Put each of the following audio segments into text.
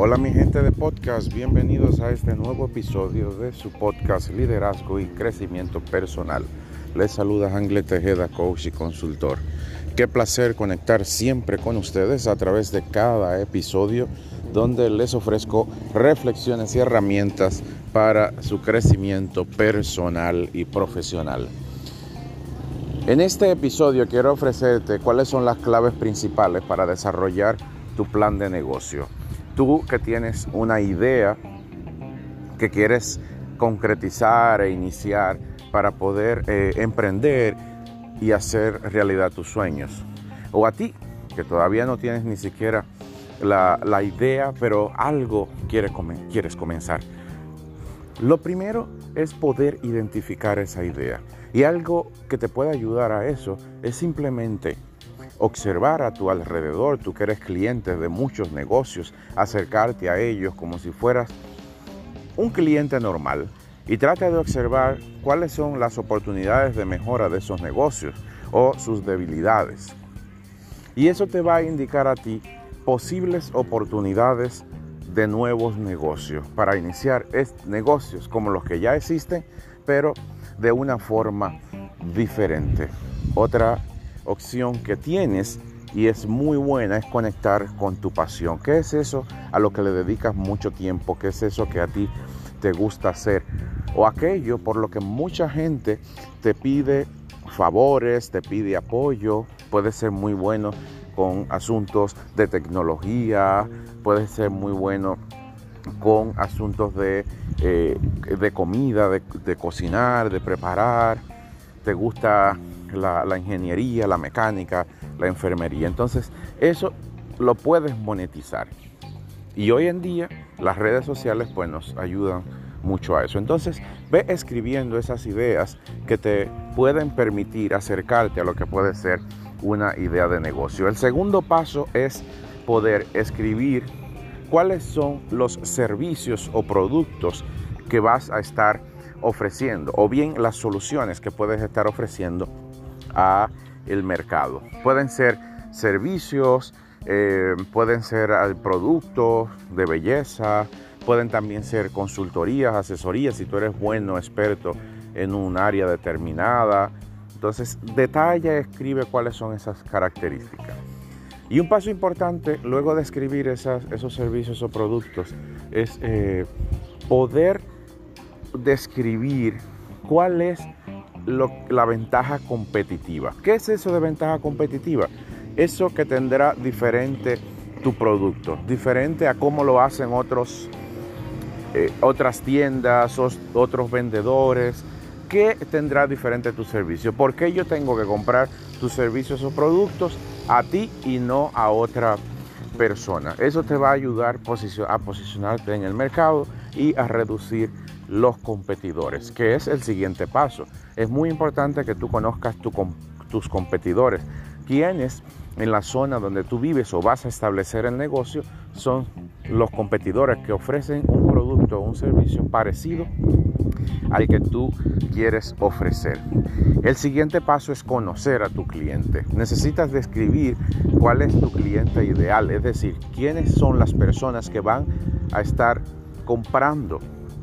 Hola mi gente de podcast, bienvenidos a este nuevo episodio de su podcast Liderazgo y Crecimiento Personal. Les saluda Angle Tejeda, coach y consultor. Qué placer conectar siempre con ustedes a través de cada episodio donde les ofrezco reflexiones y herramientas para su crecimiento personal y profesional. En este episodio quiero ofrecerte cuáles son las claves principales para desarrollar tu plan de negocio tú que tienes una idea que quieres concretizar e iniciar para poder eh, emprender y hacer realidad tus sueños. O a ti, que todavía no tienes ni siquiera la, idea, pero algo quieres comenzar. Lo primero es poder identificar esa idea. Y algo que te puede ayudar a eso es simplemente observar a tu alrededor, tú que eres cliente de muchos negocios, acercarte a ellos como si fueras un cliente normal y trata de observar cuáles son las oportunidades de mejora de esos negocios o sus debilidades. Y eso te va a indicar a ti posibles oportunidades de nuevos negocios para iniciar negocios como los que ya existen, pero de una forma diferente. Otra opción que tienes y es muy buena es conectar con tu pasión. ¿Qué es eso a lo que le dedicas mucho tiempo? ¿Qué es eso que a ti te gusta hacer? O aquello por lo que mucha gente te pide favores, te pide apoyo. Puede ser muy bueno con asuntos de tecnología, puede ser muy bueno con asuntos de, eh, de comida, de, de cocinar, de preparar. Te gusta la, ingeniería, la mecánica, la enfermería. Entonces, eso lo puedes monetizar. Y hoy en día las redes sociales pues nos ayudan mucho a eso. Entonces, ve escribiendo esas ideas que te pueden permitir acercarte a lo que puede ser una idea de negocio. El segundo paso es poder escribir cuáles son los servicios o productos que vas a estar ofreciendo o bien las soluciones que puedes estar ofreciendo a el mercado. Pueden ser servicios, eh, pueden ser productos de belleza, pueden también ser consultorías, asesorías, si tú eres bueno, experto en un área determinada. Entonces, detalla, escribe cuáles son esas características. Y un paso importante luego de escribir esos servicios o productos es eh, poder describir cuál es la ventaja competitiva. ¿Qué es eso de ventaja competitiva? Eso que tendrá diferente tu producto, diferente a cómo lo hacen otros, eh, otras tiendas, otros vendedores. ¿Qué tendrá diferente tu servicio? ¿Por qué yo tengo que comprar tus servicios o productos a ti y no a otra persona? Eso te va a ayudar a posicionarte en el mercado y a reducir los competidores, que es el siguiente paso. Es muy importante que tú conozcas tus competidores, quienes en la zona donde tú vives o vas a establecer el negocio son los competidores que ofrecen un producto o un servicio parecido al que tú quieres ofrecer. El siguiente paso es conocer a tu cliente. Necesitas describir cuál es tu cliente ideal, es decir, quiénes son las personas que van a estar comprando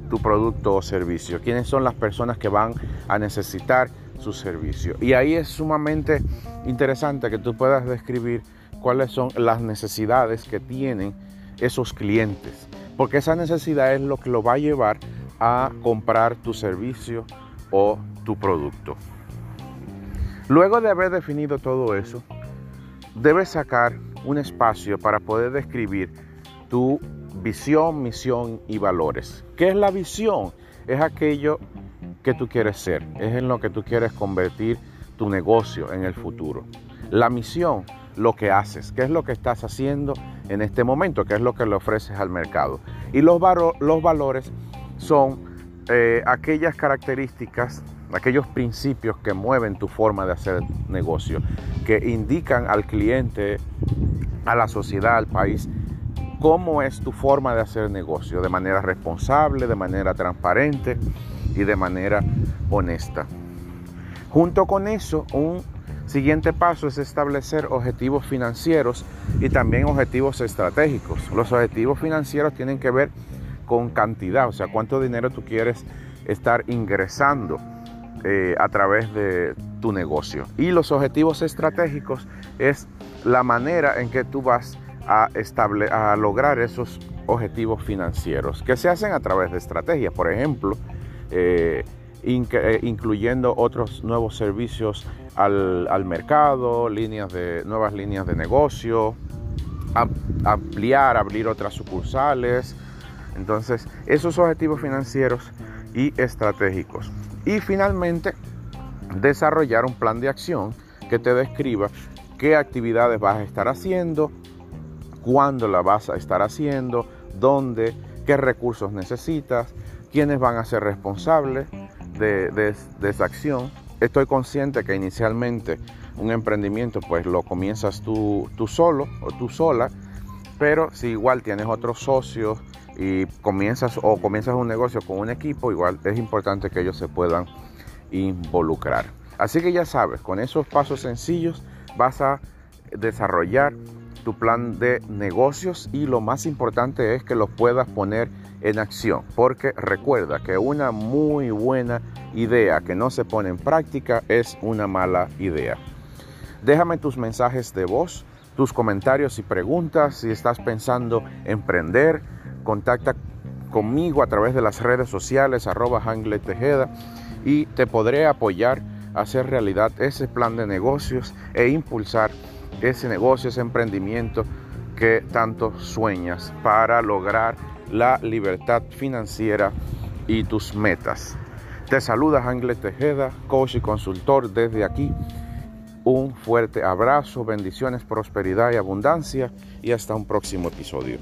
tu producto o servicio, quiénes son las personas que van a necesitar su servicio. Y ahí es sumamente interesante que tú puedas describir cuáles son las necesidades que tienen esos clientes, porque esa necesidad es lo que lo va a llevar a comprar tu servicio o tu producto. Luego de haber definido todo eso, debes sacar un espacio para poder describir tu visión, misión y valores. ¿Qué es la visión? Es aquello que tú quieres ser, es en lo que tú quieres convertir tu negocio en el futuro. La misión, lo que haces, qué es lo que estás haciendo en este momento, qué es lo que le ofreces al mercado. Y los, valores son eh, aquellas características, aquellos principios que mueven tu forma de hacer negocio, que indican al cliente, a la sociedad, al país, cómo es tu forma de hacer negocio, de manera responsable, de manera transparente y de manera honesta. Junto con eso, un Siguiente paso es establecer objetivos financieros y también objetivos estratégicos. Los objetivos financieros tienen que ver con cantidad, o sea, cuánto dinero tú quieres estar ingresando eh, a través de tu negocio. Y los objetivos estratégicos es la manera en que tú vas a, a lograr esos objetivos financieros que se hacen a través de estrategias. Por ejemplo, eh, eh, incluyendo otros nuevos servicios al, mercado, líneas de, nuevas líneas de negocio, ampliar, abrir otras sucursales. Entonces, esos objetivos financieros y estratégicos. Y finalmente, desarrollar un plan de acción que te describa qué actividades vas a estar haciendo, cuándo la vas a estar haciendo, dónde, qué recursos necesitas, quiénes van a ser responsables de, esa acción. Estoy consciente que inicialmente un emprendimiento pues lo comienzas tú, tú solo o tú sola, pero si igual tienes otros socios y comienzas o comienzas un negocio con un equipo, igual es importante que ellos se puedan involucrar. Así que ya sabes, con esos pasos sencillos vas a desarrollar tu plan de negocios y lo más importante es que lo puedas poner en acción, porque recuerda que una muy buena idea que no se pone en práctica es una mala idea. Déjame tus mensajes de voz, tus comentarios y preguntas. Si estás pensando emprender, contacta conmigo a través de las redes sociales arroba Tejeda y te podré apoyar a hacer realidad ese plan de negocios e impulsar ese negocio, ese emprendimiento que tanto sueñas para lograr la libertad financiera y tus metas. Te saluda Ángel Tejeda, coach y consultor desde aquí. Un fuerte abrazo, bendiciones, prosperidad y abundancia y hasta un próximo episodio.